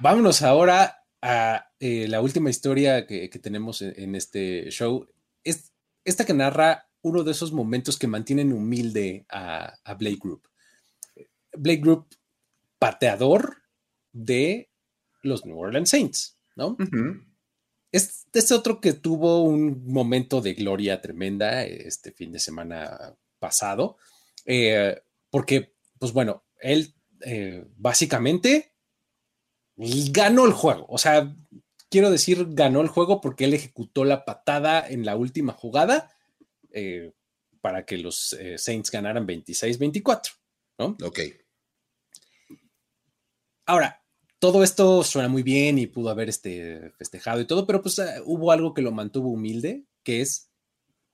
Vámonos ahora a eh, la última historia que, tenemos en, este show. Es esta que narra uno de esos momentos que mantienen humilde a, Blake Group. Blake Group, pateador de los New Orleans Saints, ¿no? Este es otro que tuvo un momento de gloria tremenda este fin de semana pasado, eh, porque, pues bueno, él eh, básicamente ganó el juego. O sea, quiero decir, ganó el juego porque él ejecutó la patada en la última jugada eh, para que los Saints ganaran 26-24, ¿no? Ok. Ahora, todo esto suena muy bien y pudo haber este, festejado y todo, pero pues eh, hubo algo que lo mantuvo humilde, que es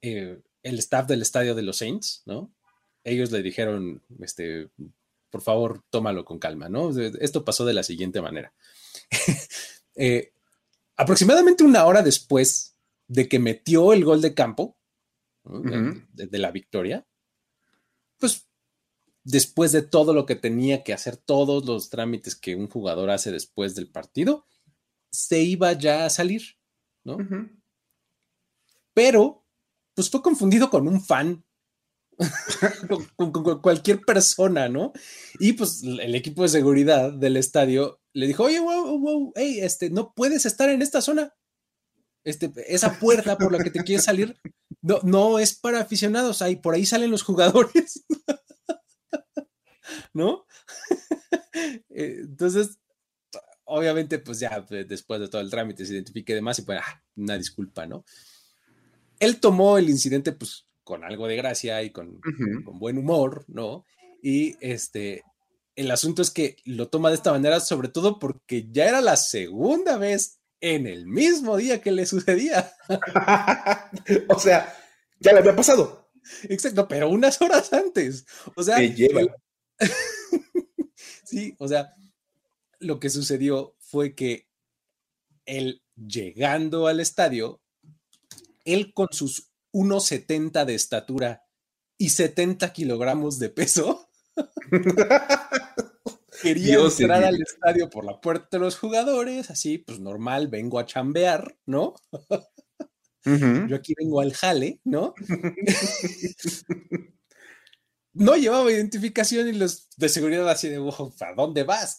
eh, el staff del estadio de los Saints, ¿no? Ellos le dijeron, este, por favor, tómalo con calma, ¿no? Esto pasó de la siguiente manera. Eh, aproximadamente una hora después de que metió el gol de campo, de la victoria, pues después de todo lo que tenía que hacer, todos los trámites que un jugador hace después del partido, se iba ya a salir, ¿no? Pero, pues fue confundido con un fan, con, cualquier persona, ¿no? Y pues el equipo de seguridad del estadio le dijo, oye, wow, wow, hey, este, no puedes estar en esta zona. Este, esa puerta por la que te quieres salir no, no es para aficionados, ahí por ahí salen los jugadores. ¿no? Eh, entonces, obviamente, pues ya pues, después de todo el trámite se identifique y demás y pues, ah, una disculpa, ¿no? Él tomó el incidente, pues, con algo de gracia y con, con buen humor, ¿no? Y este, el asunto es que lo toma de esta manera, sobre todo porque ya era la segunda vez en el mismo día que le sucedía. o sea, ya le había pasado. Exacto, pero unas horas antes. O sea, sí, o sea, lo que sucedió fue que él llegando al estadio, él con sus 1,70 de estatura y 70 kilogramos de peso, quería entrar al estadio por la puerta de los jugadores, así, pues normal, vengo a chambear, ¿no? Yo aquí vengo al jale, ¿no? no llevaba identificación y los de seguridad así de, ¿a dónde vas?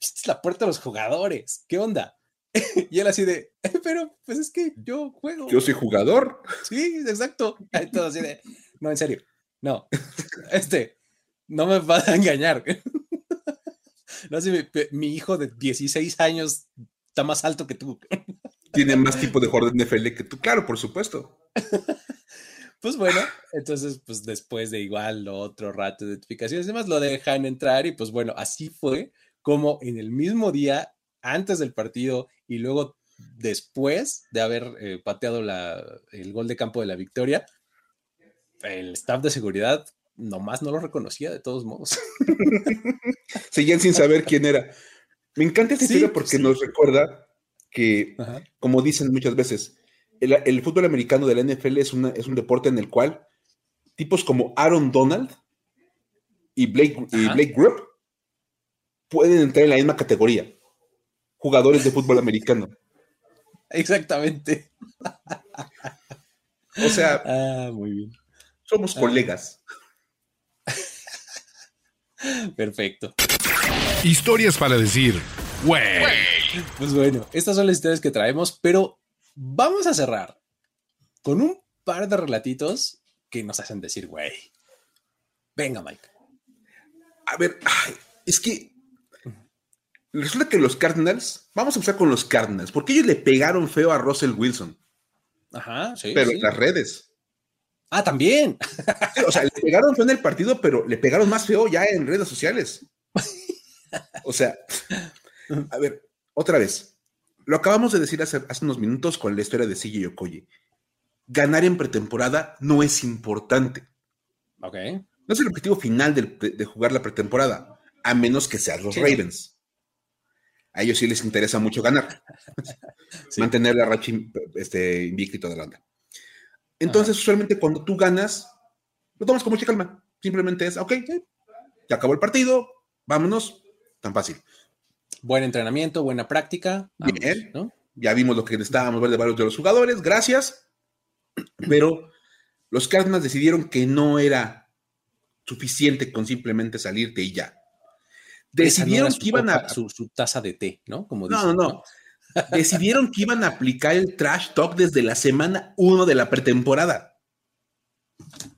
Esta es la puerta de los jugadores, ¿qué onda? y él así de, eh, pero pues es que yo juego. Yo soy jugador. Sí, exacto. Así de, no, en serio, no, este, no me vas a engañar. no sé, mi, hijo de 16 años está más alto que tú. Tiene más tipo de Jordan NFL que tú, claro, por supuesto. Pues bueno, entonces, pues después de igual otro rato de identificaciones y demás, lo dejan entrar y pues bueno, así fue como en el mismo día, antes del partido y luego después de haber eh, pateado el gol de campo de la victoria, el staff de seguridad nomás no lo reconocía de todos modos. Seguían sin saber quién era. Me encanta esta Sí, historia porque sí. nos recuerda que, Ajá. como dicen muchas veces, el, el fútbol americano de la NFL es, una- es un deporte en el cual tipos como Aaron Donald y Blake, y. Blake Grubb pueden entrar en la misma categoría. Jugadores de fútbol americano. Exactamente. O sea, Ah, muy bien. somos colegas. Perfecto. Historias para decir, güey. Pues bueno, estas son las historias que traemos, pero vamos a cerrar con un par de relatitos que nos hacen decir, güey. Venga, Mike. A ver, ay, es que resulta que los Cardinals, vamos a empezar con los Cardinals, porque ellos le pegaron feo a Russell Wilson, Ajá, sí. pero sí. en las redes. Ah, también. Sí, o sea, le pegaron feo en el partido, pero le pegaron más feo ya en redes sociales. O sea, a ver, otra vez. Lo acabamos de decir hace, hace unos minutos con la historia de CJ Okoye. Ganar en pretemporada no es importante. Ok. No es el objetivo final de, de jugar la pretemporada, a menos que sean los Sí. Ravens. A ellos sí les interesa mucho ganar. Sí. Mantener la racha este, invicta y toda la onda. Entonces, usualmente cuando tú ganas, lo tomas con mucha calma. Simplemente es, ok, ya acabó el partido, vámonos. Tan fácil. Buen entrenamiento, buena práctica. Bien. ¿no? Ya vimos lo que necesitábamos ver de varios de los jugadores, gracias. Pero los Cardinals decidieron que no era suficiente con simplemente salirte y ya. No Decidieron que iban a. su, su taza de té, ¿no? Como No, no, no. Decidieron que iban a aplicar el trash talk desde la semana 1 de la pretemporada.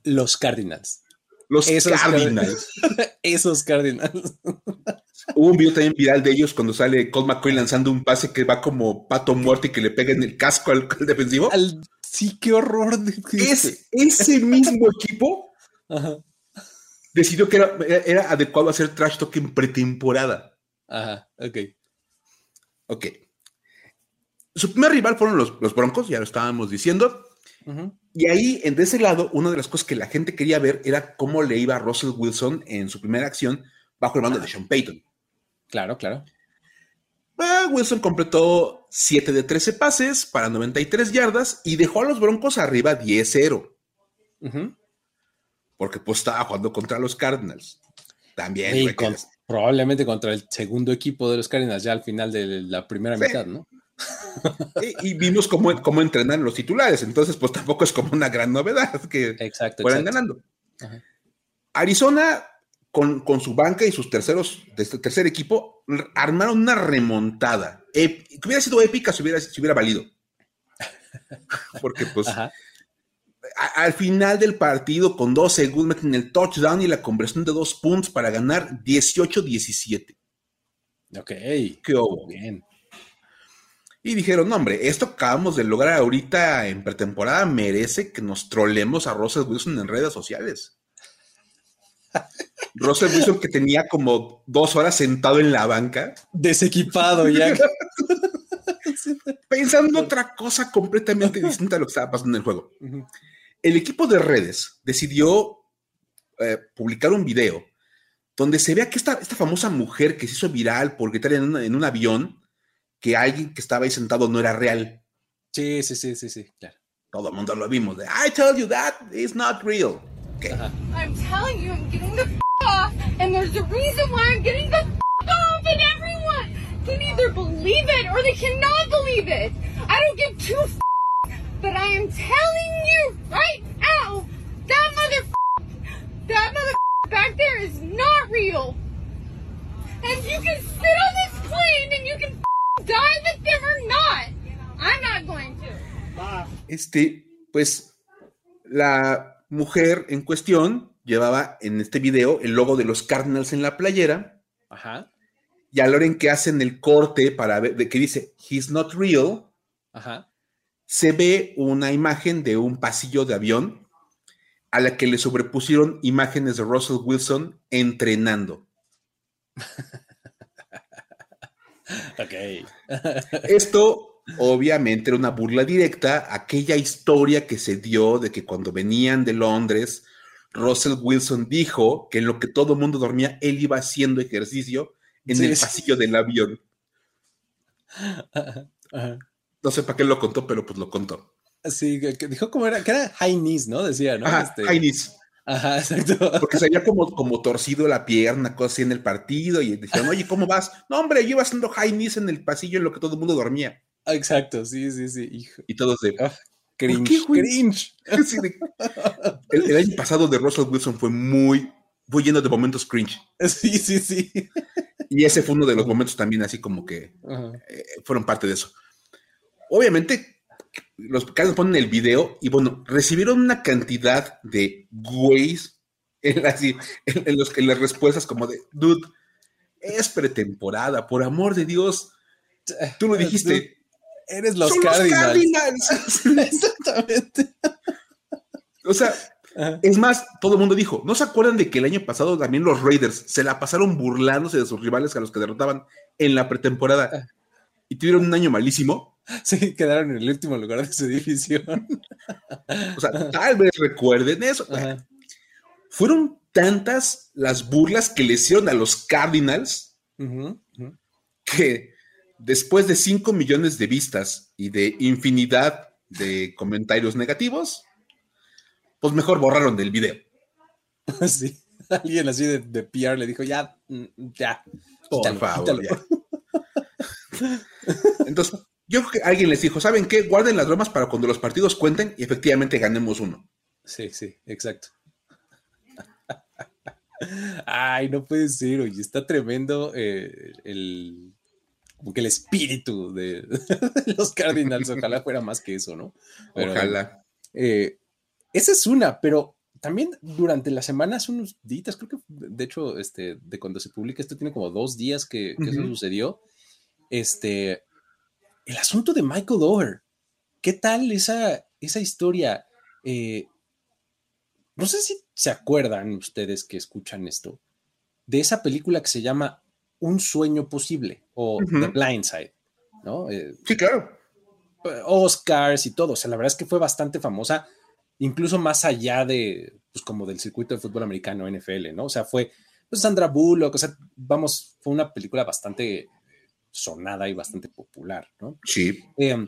Los Cardinals. Los Esos Cardinals. Esos Cardinals. Hubo un video también viral de ellos cuando sale Colt McCoy lanzando un pase que va como pato muerto y que le pega en el casco al, al defensivo. Al- sí, qué horror. de- Es, ese mismo equipo Ajá. decidió que era, era adecuado hacer trash talk en pretemporada. Ajá, ok. Ok. Su primer rival fueron los, los Broncos, ya lo estábamos diciendo. Ujú. Y ahí, en de ese lado, una de las cosas que la gente quería ver era cómo le iba a Russell Wilson en su primera acción bajo el mando de Sean Payton. Claro, claro. Ah, Wilson completó 7 de 13 pases para 93 yardas y dejó a los Broncos arriba 10-0, Ujú. porque pues estaba jugando contra los Cardinals. También. Con- probablemente contra el segundo equipo de los Cardinals ya al final de la primera Sí. mitad, ¿no? Y, y vimos cómo, cómo entrenan los titulares, entonces pues tampoco es como una gran novedad que Exacto, fueran exacto. ganando. Ajá. Arizona, con, con su banca y sus terceros, de este tercer equipo, armaron una remontada. Que hubiera sido épica si hubiera, si hubiera valido. Porque pues Ajá. al final del partido, con dos segundos, meten el touchdown y la conversión de dos puntos para ganar 18-17. Ok. ¿Qué hubo? Bien. Y dijeron, no, hombre, esto que acabamos de lograr ahorita en pretemporada merece que nos trolemos a Russell Wilson en redes sociales. Russell Wilson que tenía como dos horas sentado en la banca, Desequipado ya. pensando otra cosa completamente distinta a lo que estaba pasando en el juego. El equipo de redes decidió eh, publicar un video donde se vea que esta, esta famosa mujer que se hizo viral por gritar en, en un avión que alguien que estaba ahí sentado no era real. Sí, sí, sí, sí, sí, claro. Todo el mundo lo vimos. De, I tell you that is not real. Ok. Ajá. I'm telling you, I'm getting the f- off, and there's a reason why I'm getting the f- off, and everyone can either believe it or they cannot believe it. I don't give two f- but I am telling you right now, that mother, that mother back there is not real. And you can sit on this plane and you can f- die with them or not. I'm not going to. Este, pues, la mujer en cuestión llevaba en este video el logo de los Cardinals en la playera. Ajá. Y a la hora en que hacen el corte para ver, de que dice, he's not real, Ajá. se ve una imagen de un pasillo de avión a la que le sobrepusieron imágenes de Russell Wilson entrenando. Ok. Esto obviamente era una burla directa a aquella historia que se dio de que cuando venían de Londres, Russell Wilson dijo que en lo que todo el mundo dormía, él iba haciendo ejercicio en Sí, el sí. pasillo del avión. Ajá. No sé para qué lo contó, pero pues lo contó. Sí, que, que dijo cómo era, que era high knees, ¿no? Decía, ¿no? Ajá, Este- high knees. Ajá, exacto. Porque se había como, como torcido la pierna, cosa así en el partido, y decían, oye, ¿cómo vas? No, hombre, yo iba haciendo high knees en el pasillo en lo que todo el mundo dormía. Exacto, sí, sí, sí. Hijo. Y todos de. Ah, Cringe, qué, cringe. el, el año pasado de Russell Wilson fue muy, muy lleno de momentos cringe. Sí, sí, sí. Y ese fue uno de los momentos también así como que eh, fueron parte de eso. Obviamente, los Cardinals ponen el video y bueno, recibieron una cantidad de güeyes en, las- en- en los, en las respuestas como de, dude, es pretemporada, por amor de Dios. Tú lo dijiste. Eres los "Son Cardinals. Cardinals". Exactamente. o sea, Ajá. es más, todo el mundo dijo, ¿no se acuerdan de que el año pasado también los Raiders se la pasaron burlándose de sus rivales a los que derrotaban en la pretemporada y tuvieron un año malísimo? Sí, quedaron en el último lugar de su división. O sea, tal vez recuerden eso. Ajá. Fueron tantas las burlas que le hicieron a los Cardinals que después de 5 millones de vistas y de infinidad de comentarios negativos, pues mejor borraron del video. Sí. Alguien así de, de PR le dijo, ya, mm, ya. Por quítalo, favor, quítalo". ya. Entonces, yo creo que alguien les dijo, ¿saben qué? Guarden las bromas para cuando los partidos cuenten y efectivamente ganemos uno. Sí, sí, exacto. Ay, no puede ser, oye, está tremendo eh, el, como que el espíritu de, de los Cardinals. Ojalá fuera más que eso, ¿no? Pero, Ojalá. eh, esa es una, pero también durante la semana, hace unos días, creo que de hecho, este, de cuando se publica esto, tiene como dos días que, que eso sucedió. Este, el asunto de Michael Oher. ¿Qué tal esa, esa historia? Eh, no sé si se acuerdan ustedes que escuchan esto, de esa película que se llama Un sueño posible o. The Blind Side, ¿no? Eh, Sí, claro. Oscars y todo. O sea, la verdad es que fue bastante famosa, incluso más allá de, pues como del circuito de fútbol americano, NFL, ¿no? O sea, fue pues, Sandra Bullock, o sea, vamos, fue una película bastante sonada y bastante popular, ¿no? Sí. Eh,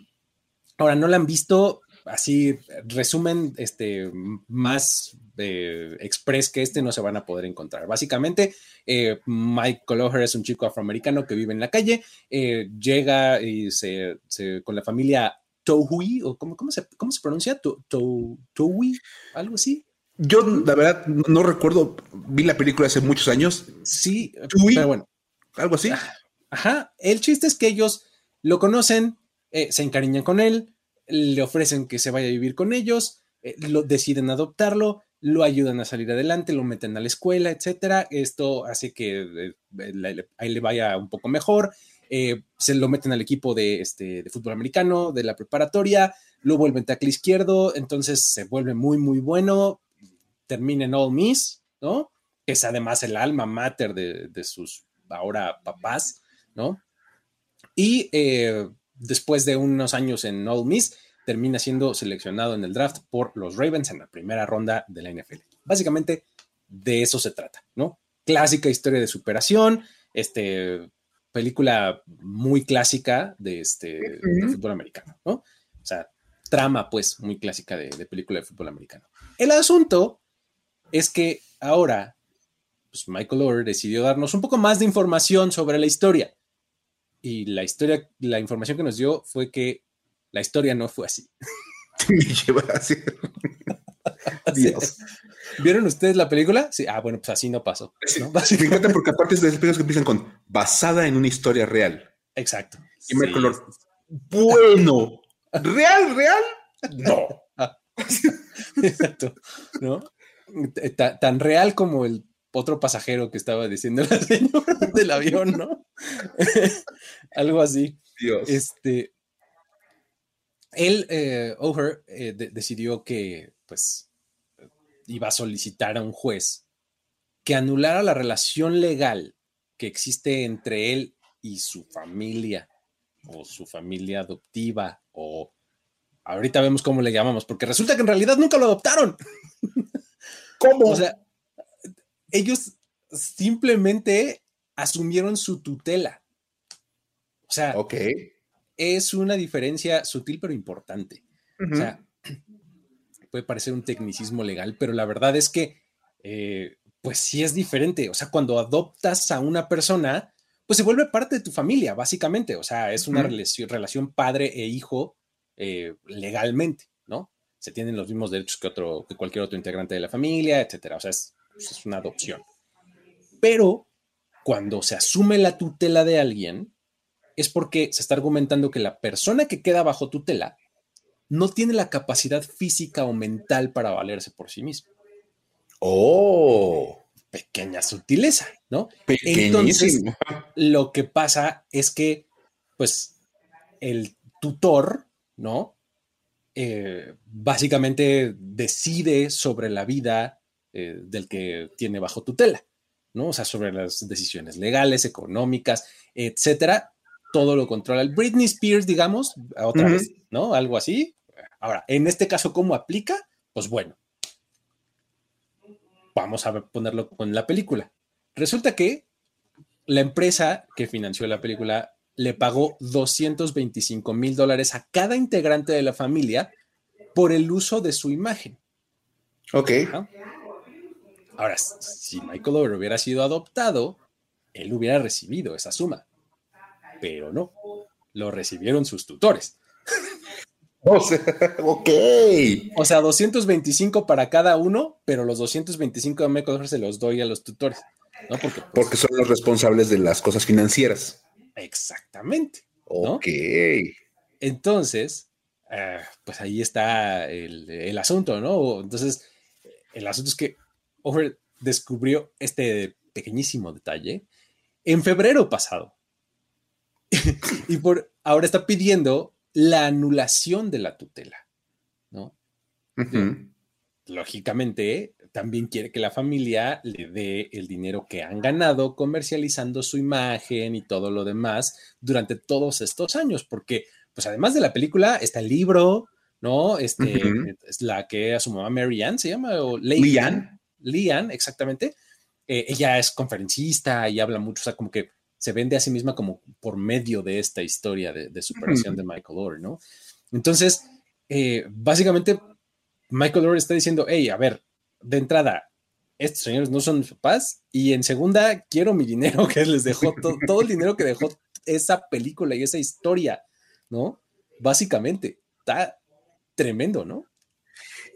ahora, ¿no la han visto? Así, resumen, este, más eh, express que este no se van a poder encontrar. Básicamente, eh, Mike Coloher es un chico afroamericano que vive en la calle, eh, llega y se, se- con la familia Tohui, o cómo, cómo se, cómo se pronuncia, To- To- Tohui, algo así. Yo, la verdad, no, recuerdo, vi la película hace muchos años, Sí, Tohui. pero bueno, algo así. Ajá, el chiste es que ellos lo conocen, eh, se encariñan con él, le ofrecen que se vaya a vivir con ellos, eh, lo deciden adoptarlo, lo ayudan a salir adelante, lo meten a la escuela, etcétera. Esto hace que eh, ahí le vaya un poco mejor. se lo meten al equipo de, este, de fútbol americano, de la preparatoria, lo vuelven tackle izquierdo, entonces se vuelve muy, muy bueno, termina en All Miss, ¿no? Es además el alma mater de, de sus ahora papás, ¿no? Y eh, después de unos años en Ole Miss, termina siendo seleccionado en el draft por los Ravens en la primera ronda de la NFL. Básicamente de eso se trata, ¿no? Clásica historia de superación, este, película muy clásica de, este, de fútbol americano, ¿no? O sea, trama pues muy clásica de, de película de fútbol americano. El asunto es que ahora pues Michael Orr decidió darnos un poco más de información sobre la historia. Y la historia, la información que nos dio fue que la historia no fue así. Me lleva así. Dios. ¿Vieron ustedes la película? Sí. Ah, bueno, pues así no pasó. Sí. Me encanta porque aparte es de esas películas que empiezan con basada en una historia real. Exacto. Y Sí. Orr, bueno, real, real, no. Exacto. ¿No? T- ta- Tan real como el otro pasajero que estaba diciendo la señora del avión, ¿no? Algo así. Dios. Este, él, eh, O'Hare, eh, de- decidió que, pues, iba a solicitar a un juez que anulara la relación legal que existe entre él y su familia, o su familia adoptiva, o ahorita vemos cómo le llamamos, porque resulta que en realidad nunca lo adoptaron. ¿Cómo? O sea, ellos simplemente asumieron su tutela. O sea, es una diferencia sutil pero importante. O sea, puede parecer un tecnicismo legal, pero la verdad es que, eh, pues sí es diferente. O sea, cuando adoptas a una persona, pues se vuelve parte de tu familia, básicamente. O sea, es una relación, relación padre e hijo eh, legalmente, ¿no? Se tienen los mismos derechos que, otro, que cualquier otro integrante de la familia, etcétera. O sea, es, pues, es una adopción. Pero cuando se asume la tutela de alguien, es porque se está argumentando que la persona que queda bajo tutela no tiene la capacidad física o mental para valerse por sí mismo. Oh, Pequeña sutileza, ¿no? pequeñísimo. Lo que pasa es que, pues, el tutor, ¿no? Eh, básicamente decide sobre la vida eh, del que tiene bajo tutela, ¿no? O sea, sobre las decisiones legales, económicas, etcétera. Todo lo controla el Britney Spears, digamos, otra vez, ¿no? Algo así. Ahora, en este caso, ¿cómo aplica? Pues bueno, vamos a ponerlo con la película. Resulta que la empresa que financió la película le pagó 225 mil dólares a cada integrante de la familia por el uso de su imagen. Ok. ¿no? Ahora, si Michael Oher hubiera sido adoptado, él hubiera recibido esa suma, pero no, lo recibieron sus tutores. O sea, ok. O sea, 225 para cada uno, pero los 225 de Michael Oher se los doy a los tutores, ¿no? Porque, pues, Porque son los responsables de las cosas financieras. exactamente. ¿no? Ok. Entonces, eh, pues ahí está el, el asunto, ¿no? Entonces, el asunto es que Over descubrió este pequeñísimo detalle en febrero pasado. y por ahora está pidiendo la anulación de la tutela, ¿no? Lógicamente, también quiere que la familia le dé el dinero que han ganado comercializando su imagen y todo lo demás durante todos estos años, porque, pues además de la película, está el libro, ¿no? Este, es la que a su mamá Mary Ann se llama, o Lady Leanne. Leanne, exactamente. Eh, ella es conferencista y habla mucho, o sea, como que se vende a sí misma como por medio de esta historia de, de superación de Michael Orr, ¿no? Entonces, eh, básicamente, Michael Orr está diciendo, hey, a ver, de entrada, estos señores no son mis papás, y en segunda, quiero mi dinero que les dejó, to- todo el dinero que dejó esa película y esa historia, ¿no? Básicamente, está tremendo, ¿no?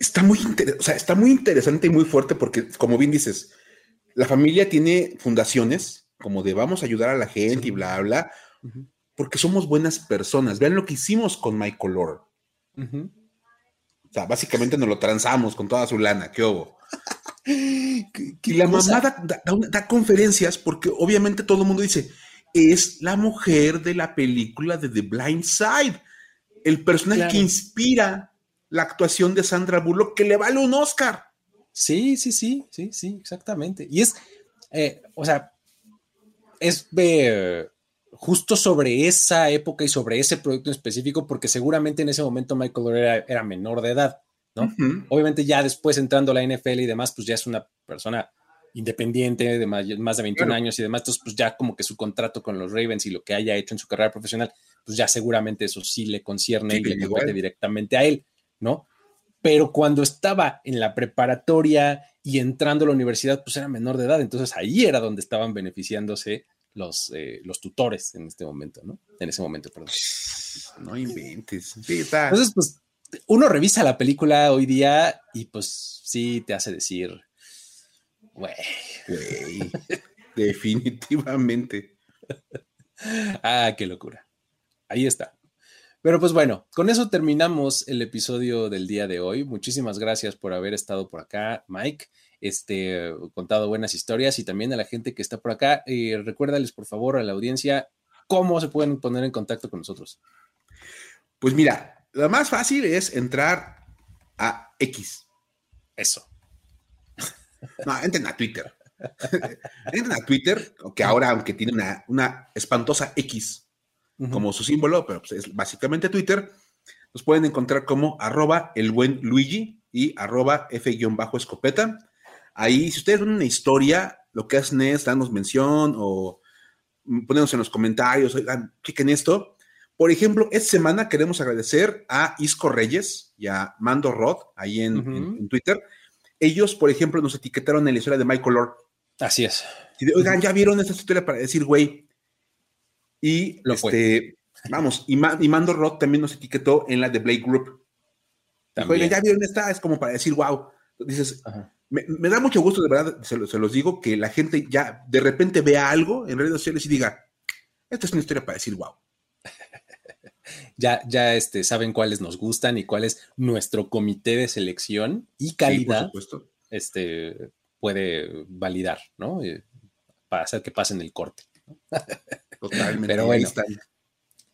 Está muy, inter- o sea, está muy interesante y muy fuerte porque, como bien dices, la familia tiene fundaciones como de vamos a ayudar a la gente Sí. y bla, bla, porque somos buenas personas. Vean lo que hicimos con Michael Orr. ujú. O sea, básicamente nos lo transamos con toda su lana. ¿Qué hubo? ¿Qué- qué Y la cosa? mamá da, conferencias porque obviamente todo el mundo dice, es la mujer de la película de The Blind Side, el personaje Claro. que inspira la actuación de Sandra Bullock, que le vale un Oscar. Sí, sí, sí, sí, sí, exactamente. Y es, eh, o sea, es eh, justo sobre esa época y sobre ese producto en específico, porque seguramente en ese momento Michael era, era menor de edad, ¿no? Obviamente ya después entrando a la NFL y demás, pues ya es una persona independiente de más, más de 21 Claro. años y demás, entonces pues ya como que su contrato con los Ravens y lo que haya hecho en su carrera profesional, pues ya seguramente eso sí le concierne Sí, y le compete directamente a él, ¿no? Pero cuando estaba en la preparatoria y entrando a la universidad, pues era menor de edad, entonces ahí era donde estaban beneficiándose los, eh, los tutores en este momento, ¿no? En ese momento, perdón. No inventes. Sí, está. Entonces, pues uno revisa la película hoy día y pues sí te hace decir, güey, Güey, definitivamente. ah, qué locura. Ahí está. Pero pues bueno, con eso terminamos el episodio del día de hoy. Muchísimas gracias por haber estado por acá, Mike. Este, contado buenas historias y también a la gente que está por acá. Eh, recuérdales, por favor, a la audiencia cómo se pueden poner en contacto con nosotros. Pues mira, lo más fácil es entrar a X. Eso. No, entren a Twitter. entren a Twitter, que ahora, aunque tiene una, una espantosa X Como su símbolo, pero pues es básicamente Twitter, nos pueden encontrar como arroba el buen Luigi y arroba F-escopeta. Ahí, si ustedes ven una historia, lo que hacen es darnos mención o ponernos en los comentarios, oigan, chequen esto. Por ejemplo, esta semana queremos agradecer a Isco Reyes y a Mando Roth ahí en, Ujú. en- en Twitter. Ellos, por ejemplo, nos etiquetaron en la historia de Michael Lord. Así es. Y de, Oigan, ya vieron esta historia para decir, güey. Y Lo este, vamos, y, Ma- y Mando Roth también nos etiquetó en la de Blake Group. También. Ya vieron esta, es como para decir, wow. Dices, me, me da mucho gusto, de verdad, se, lo- se los digo, que la gente ya de repente vea algo en redes sociales y diga, esta es una historia para decir, wow. Ya, ya este, saben cuáles nos gustan y cuál es nuestro comité de selección y Sí, por calidad supuesto. este, puede validar, ¿no? Eh, Para hacer que pasen el corte. Totalmente. Pero bueno.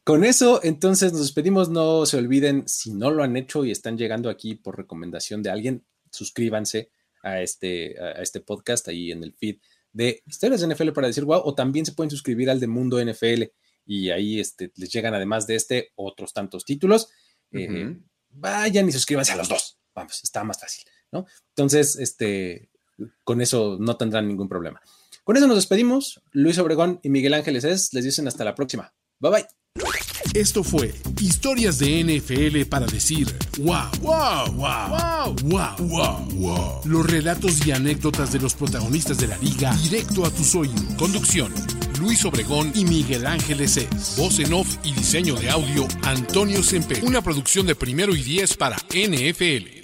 Con eso, entonces nos despedimos. No se olviden, si no lo han hecho y están llegando aquí por recomendación de alguien, suscríbanse a este, a este podcast ahí en el feed de Historias de NFL para decir wow, o también se pueden suscribir al de Mundo NFL y ahí este, les llegan además de este otros tantos títulos. Eh, vayan y suscríbanse a los dos. Vamos, está más fácil, ¿no? Entonces, este, con eso no tendrán ningún problema. Con eso nos despedimos. Luis Obregón y Miguel Ángeles es, les dicen hasta la próxima. Bye bye. Esto fue Historias de NFL para decir wow, wow, wow, wow, wow, wow. Los relatos y anécdotas de los protagonistas de la liga directo a tus oídos. Conducción: Luis Obregón y Miguel Ángeles es. Voz en off y diseño de audio: Antonio Sempe. Una producción de primero y diez para NFL.